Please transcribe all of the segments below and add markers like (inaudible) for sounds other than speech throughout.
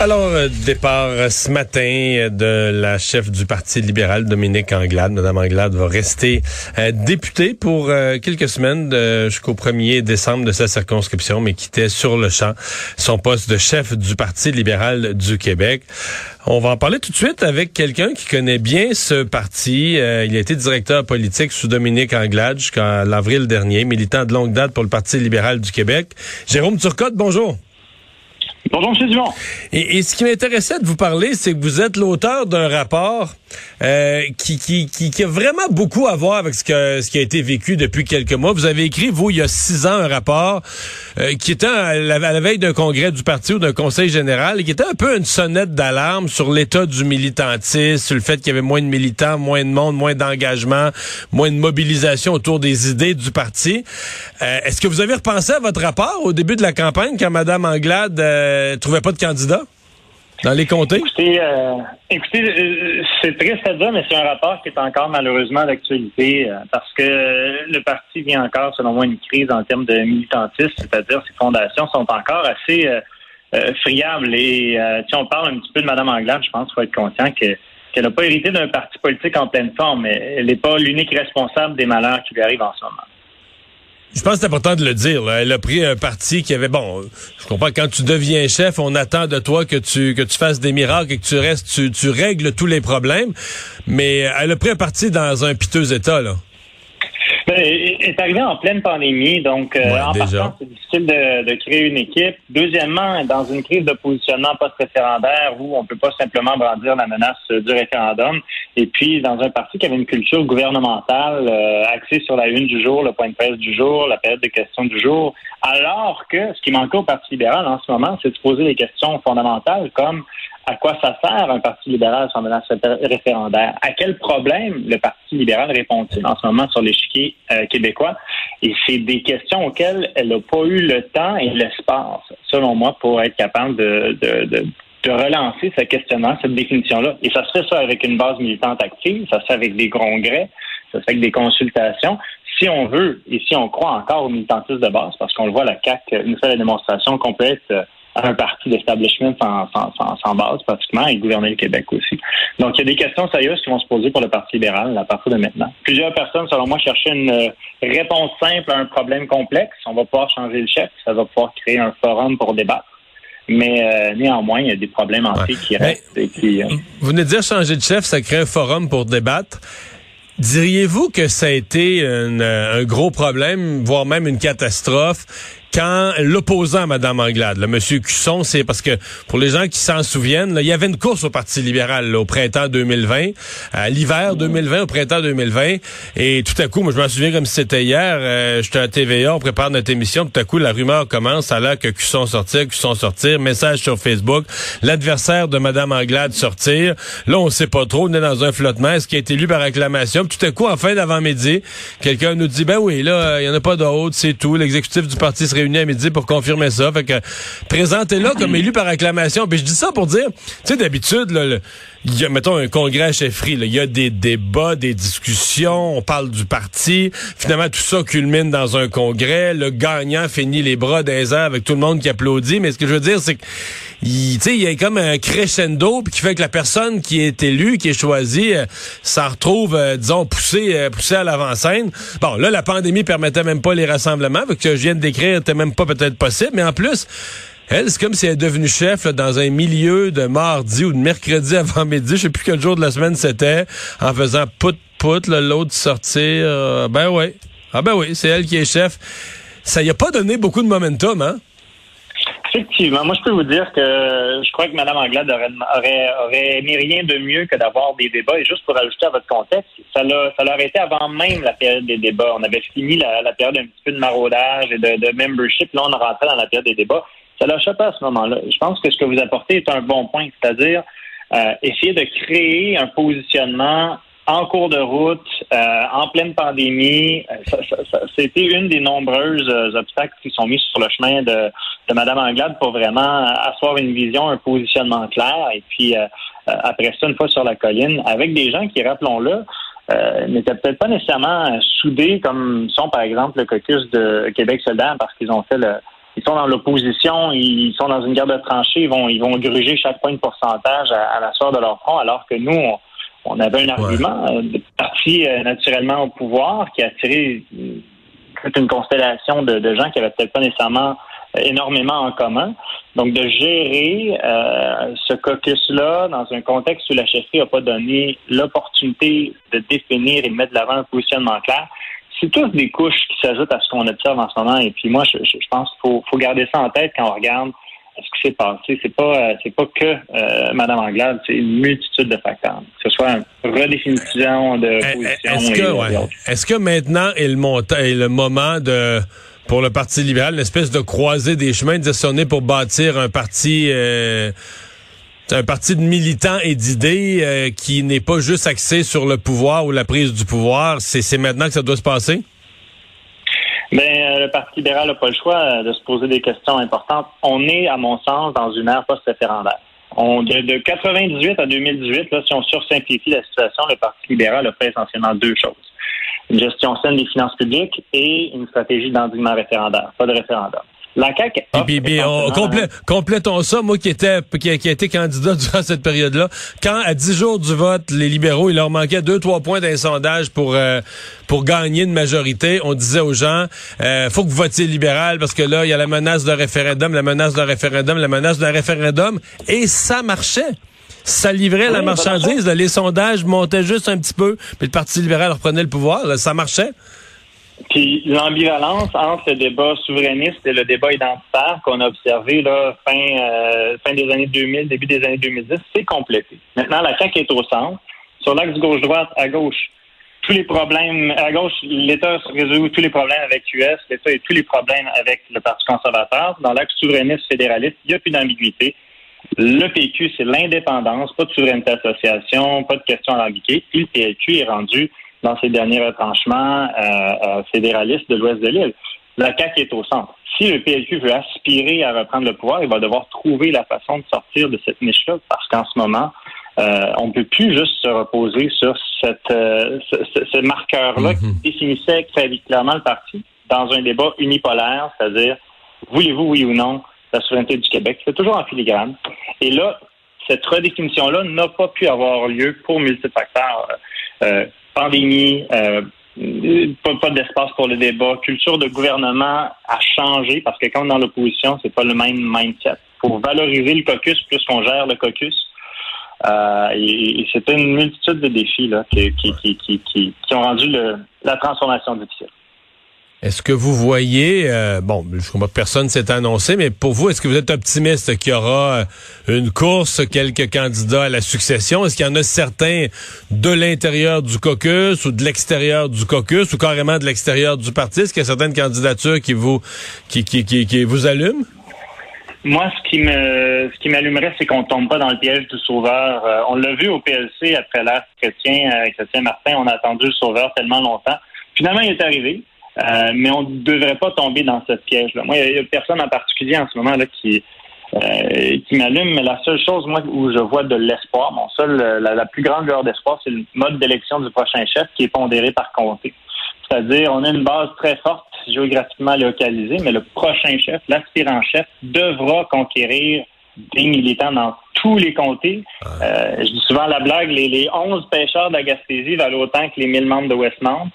Alors, euh, départ euh, ce matin euh, de la chef du Parti libéral, Dominique Anglade. Madame Anglade va rester députée pour quelques semaines jusqu'au 1er décembre de sa circonscription, mais quittait sur le champ son poste de chef du Parti libéral du Québec. On va en parler tout de suite avec quelqu'un qui connaît bien ce parti. il a été directeur politique sous Dominique Anglade jusqu'à l'avril dernier, militant de longue date pour le Parti libéral du Québec. Jérôme Turcotte, bonjour. Bonjour, M. Dumont. Et, ce qui m'intéressait de vous parler, c'est que vous êtes l'auteur d'un rapport euh, qui, qui, qui, a vraiment beaucoup à voir avec ce, que, ce qui a été vécu depuis quelques mois. Vous avez écrit, vous, il y a six ans, un rapport euh, qui était à la, veille d'un congrès du parti ou d'un conseil général et qui était un peu une sonnette d'alarme sur l'état du militantisme, sur le fait qu'il y avait moins de militants, moins de monde, moins d'engagement, moins de mobilisation autour des idées du parti. Euh, est-ce que vous avez repensé à votre rapport au début de la campagne quand Mme Anglade trouvait pas de candidat? Dans les comtés? Écoutez, euh, euh, c'est triste à dire, mais c'est un rapport qui est encore malheureusement d'actualité euh, parce que le parti vient encore, selon moi, une crise en termes de militantisme, c'est-à-dire ses fondations sont encore assez friables. Et si on parle un petit peu de Mme Anglade, je pense qu'il faut être conscient que qu'elle n'a pas hérité d'un parti politique en pleine forme, mais elle n'est pas l'unique responsable des malheurs qui lui arrivent en ce moment. Je pense que c'est important de le dire. Elle a pris un parti qui avait bon. Je comprends quand tu deviens chef, on attend de toi que tu que tu fasses des miracles et que tu restes, tu, tu règles tous les problèmes. Mais elle a pris un parti dans un piteux état là. Ben, est arrivé en pleine pandémie, donc euh, en partant, c'est difficile de, créer une équipe. Deuxièmement, dans une crise de positionnement post-référendaire où on peut pas simplement brandir la menace du référendum, et puis dans un parti qui avait une culture gouvernementale euh, axée sur la une du jour, le point de presse du jour, la période de questions du jour, alors que ce qui manquait au Parti libéral en ce moment, c'est de poser des questions fondamentales comme à quoi ça sert un Parti libéral sans menace référendaire? À quel problème le Parti libéral répond-il en ce moment sur l'échiquier euh, québécois? Et c'est des questions auxquelles elle n'a pas eu le temps et l'espace, selon moi, pour être capable de, de, de, de relancer ce questionnement, cette définition-là. Et ça se fait ça avec une base militante active, ça se fait avec des congrès, ça se fait avec des consultations. Si on veut et si on croit encore au militantisme de base, parce qu'on le voit, la CAQ nous fait la démonstration qu'on peut être un parti d'establishment sans, sans, sans, base pratiquement et gouverner le Québec aussi. Donc, il y a des questions sérieuses qui vont se poser pour le Parti libéral à partir de maintenant. Plusieurs personnes, selon moi, cherchaient une euh, réponse simple à un problème complexe. On va pouvoir changer le chef, ça va pouvoir créer un forum pour débattre. Mais euh, néanmoins, il y a des problèmes entiers qui restent. Et qui, euh, Vous venez de dire changer de chef, ça crée un forum pour débattre. Diriez-vous que ça a été un gros problème, voire même une catastrophe, quand l'opposant à Mme Anglade, le Monsieur Cusson, c'est parce que pour les gens qui s'en souviennent, il y avait une course au Parti libéral au printemps 2020, à l'hiver 2020, au printemps 2020, et tout à coup, moi je m'en souviens comme si c'était hier, euh, j'étais à TVA, on prépare notre émission, tout à coup la rumeur commence, à l'heure que Cusson sortir, Cusson sortir, message sur Facebook, l'adversaire de Mme Anglade sortir, là on sait pas trop, on est dans un flottement, est-ce qu'il a été élu par acclamation, tout à coup en fin d'avant-midi, quelqu'un nous dit, ben oui, là, il y en a pas d'autre, c'est tout, l'exécutif du parti serait à midi pour confirmer ça. Fait que présentez-le comme élu par acclamation. Puis je dis ça pour dire, tu sais, d'habitude, il y a, mettons, un congrès à chefferie. Il y a des débats, des discussions, on parle du parti. Finalement, tout ça culmine dans un congrès. Le gagnant finit les bras des avec tout le monde qui applaudit. Mais ce que je veux dire, c'est que il, y a comme un crescendo qui fait que la personne qui est élue, qui est choisie, euh, s'en retrouve, euh, disons, poussée, euh, à l'avant-scène. Bon, là, la pandémie permettait même pas les rassemblements. Fait que je viens de décrire n'était même pas peut-être possible. Mais en plus, elle, c'est comme si elle est devenue chef dans un milieu de mardi ou de mercredi (laughs) avant midi, je sais plus quel jour de la semaine c'était, en faisant pout-pout, l'autre sortir. Euh, ben oui. Ah ben oui, c'est elle qui est chef. Ça y a pas donné beaucoup de momentum, hein? Effectivement. Moi, je peux vous dire que je crois que Mme Anglade aurait, aurait, aurait mis rien de mieux que d'avoir des débats. Et juste pour ajouter à votre contexte, ça l'a, l'a été avant même la période des débats. On avait fini la, période un petit peu de maraudage et de, de membership. Là, on rentrait dans la période des débats. Ça l'a chopé à ce moment-là. Je pense que ce que vous apportez est un bon point, c'est-à-dire euh, essayer de créer un positionnement en cours de route, euh, en pleine pandémie. C'était une des nombreuses obstacles qui sont mis sur le chemin de, de Mme Anglade pour vraiment asseoir une vision, un positionnement clair. Et puis, après ça, une fois sur la colline, avec des gens qui, rappelons-le, euh, n'étaient peut-être pas nécessairement soudés comme sont, par exemple, le caucus de Québec solidaire parce qu'ils ont fait le, ils sont dans l'opposition, ils sont dans une guerre de tranchées, ils vont, ils vont gruger chaque point de pourcentage à, la soeur de leur front, alors que nous, on, avait un argument euh, de parti euh, naturellement au pouvoir qui a attiré toute une constellation de, de gens qui avaient peut-être pas nécessairement énormément en commun. Donc, de gérer euh, ce caucus-là dans un contexte où la chefferie n'a pas donné l'opportunité de définir et de mettre de l'avant un positionnement clair, c'est toutes des couches qui s'ajoutent à ce qu'on observe en ce moment. Et puis moi, je, pense qu'il faut, garder ça en tête quand on regarde ce qui s'est passé. C'est pas euh, c'est pas que euh, Mme Anglade, c'est une multitude de facteurs. Que ce soit une redéfinition de eh, eh, position. Est-ce que, maintenant est le, est le moment de pour le Parti libéral, une espèce de croisée des chemins, de dire pour bâtir un parti, euh, un parti de militants et d'idées euh, qui n'est pas juste axé sur le pouvoir ou la prise du pouvoir. C'est maintenant que ça doit se passer? Ben, euh, le Parti libéral n'a pas le choix de se poser des questions importantes. On est, à mon sens, dans une ère post-référendaire. On, de, de 98 à 2018, là, si on sursimplifie la situation, le Parti libéral a fait essentiellement deux choses une gestion saine des finances publiques et une stratégie d'endiguement référendaire, pas de référendum. La CAQ. Et puis, on, complétons ça, moi qui était qui a, été candidat (laughs) durant cette période-là. Quand à 10 jours du vote, les libéraux, il leur manquait deux trois points d'un sondage pour euh, pour gagner une majorité, on disait aux gens, euh, faut que vous votiez libéral parce que là, il y a la menace de référendum, la menace d'un référendum, la menace d'un référendum, et ça marchait ça livrait la marchandise. les sondages montaient juste un petit peu, puis le Parti libéral reprenait le pouvoir. ça marchait. Puis l'ambivalence entre le débat souverainiste et le débat identitaire qu'on a observé là, fin, euh, fin des années 2000, début des années 2010, c'est complété. Maintenant, la CAQ est au centre. Sur l'axe gauche-droite, à gauche, tous les problèmes, à gauche, l'État résout tous les problèmes avec l'US, l'État a tous les problèmes avec le Parti conservateur. Dans l'axe souverainiste fédéraliste, il n'y a plus d'ambiguïté. Le PQ, c'est l'indépendance, pas de souveraineté association, pas de questions alambiquées. Puis le PLQ est rendu dans ses derniers retranchements euh, euh, fédéralistes de l'ouest de l'île. La CAQ est au centre. Si le PLQ veut aspirer à reprendre le pouvoir, il va devoir trouver la façon de sortir de cette niche-là, parce qu'en ce moment, euh, on ne peut plus juste se reposer sur cette, ce, marqueur-là qui mhm. définissait très clairement le parti dans un débat unipolaire, c'est-à-dire voulez-vous, oui ou non, la souveraineté du Québec? C'est toujours en filigrane. Et là, cette redéfinition-là n'a pas pu avoir lieu pour multifacteurs. Euh, euh pandémie, euh, pas, d'espace pour le débat, culture de gouvernement a changé parce que quand on est dans l'opposition, c'est pas le même mindset. Pour valoriser le caucus plus qu'on gère le caucus. Euh, et, c'est une multitude de défis là, qui, qui, qui, qui, ont rendu le, la transformation difficile. Est-ce que vous voyez, euh, bon, je comprends que personne s'est annoncé, mais pour vous, est-ce que vous êtes optimiste qu'il y aura euh, une course, quelques candidats à la succession? Est-ce qu'il y en a certains de l'intérieur du caucus ou de l'extérieur du caucus ou carrément de l'extérieur du parti? Est-ce qu'il y a certaines candidatures qui vous, qui, qui, qui, vous allument? Moi, ce qui me, ce qui m'allumerait, c'est qu'on tombe pas dans le piège du sauveur. Euh, on l'a vu au PLC après l'ère chrétien, Chrétien Martin, on a attendu le sauveur tellement longtemps. Finalement, il est arrivé. Euh, mais on ne devrait pas tomber dans ce piège-là. Moi, il n'y a, personne en particulier en ce moment là qui euh, qui m'allume, mais la seule chose, moi, où je vois de l'espoir, mon seul, la, plus grande lueur d'espoir, c'est le mode d'élection du prochain chef qui est pondéré par comté. C'est-à-dire, on a une base très forte géographiquement localisée, mais le prochain chef, l'aspirant chef, devra conquérir des militants dans tous les comtés. Euh, je dis souvent la blague, les, les 11 pêcheurs de la Gaspésie valent autant que les 1000 membres de Westmount.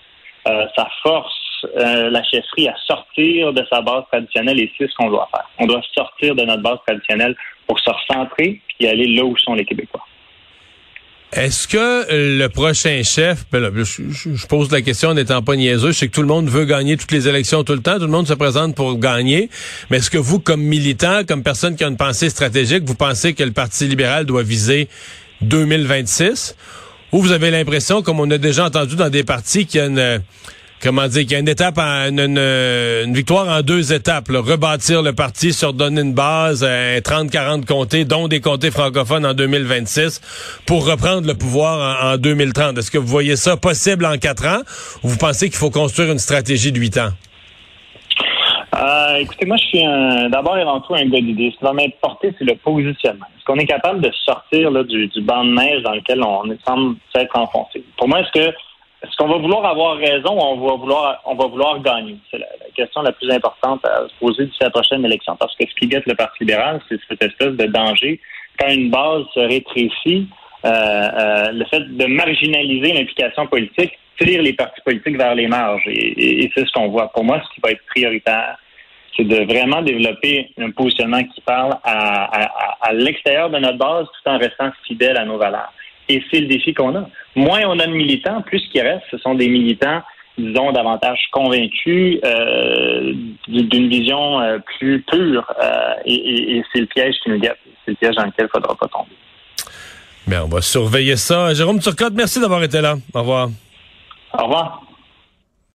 Euh, ça force euh, la chefferie à sortir de sa base traditionnelle et c'est ce qu'on doit faire. On doit sortir de notre base traditionnelle pour se recentrer et aller là où sont les Québécois. Est-ce que le prochain chef, ben je, pose la question en n'étant pas niaiseux, sais que tout le monde veut gagner toutes les élections tout le temps, tout le monde se présente pour gagner, mais est-ce que vous, comme militant, comme personne qui a une pensée stratégique, vous pensez que le Parti libéral doit viser 2026? Ou vous avez l'impression, comme on a déjà entendu dans des partis, qu'il y a une comment dire, qu'il y a une étape, une, victoire en deux étapes. rebâtir le parti, se redonner une base, 30-40 comtés, dont des comtés francophones en 2026, pour reprendre le pouvoir en, 2030. Est-ce que vous voyez ça possible en quatre ans ou vous pensez qu'il faut construire une stratégie de huit ans? Euh, écoutez, moi, je suis d'abord et avant tout un gars d'idées. Ce qui va m'importer, c'est le positionnement. Est-ce qu'on est capable de sortir du, du banc de neige dans lequel on semble s'être enfoncé? Pour moi, est-ce que est-ce qu'on va vouloir avoir raison ou on va vouloir on va vouloir gagner? C'est la, question la plus importante à se poser d'ici la prochaine élection. Parce que ce qui guette le Parti libéral, c'est cette espèce de danger. Quand une base se rétrécit, euh, euh, le fait de marginaliser l'implication politique tire les partis politiques vers les marges. Et, c'est ce qu'on voit. Pour moi, ce qui va être prioritaire, c'est de vraiment développer un positionnement qui parle à, l'extérieur de notre base tout en restant fidèle à nos valeurs. Et c'est le défi qu'on a. Moins on a de militants, plus qu'il reste, ce sont des militants, disons, davantage convaincus euh, d'une vision euh, plus pure. Euh, et, c'est le piège qui nous guette. C'est le piège dans lequel il ne faudra pas tomber. Bien, on va surveiller ça. Jérôme Turcotte, merci d'avoir été là. Au revoir. Au revoir.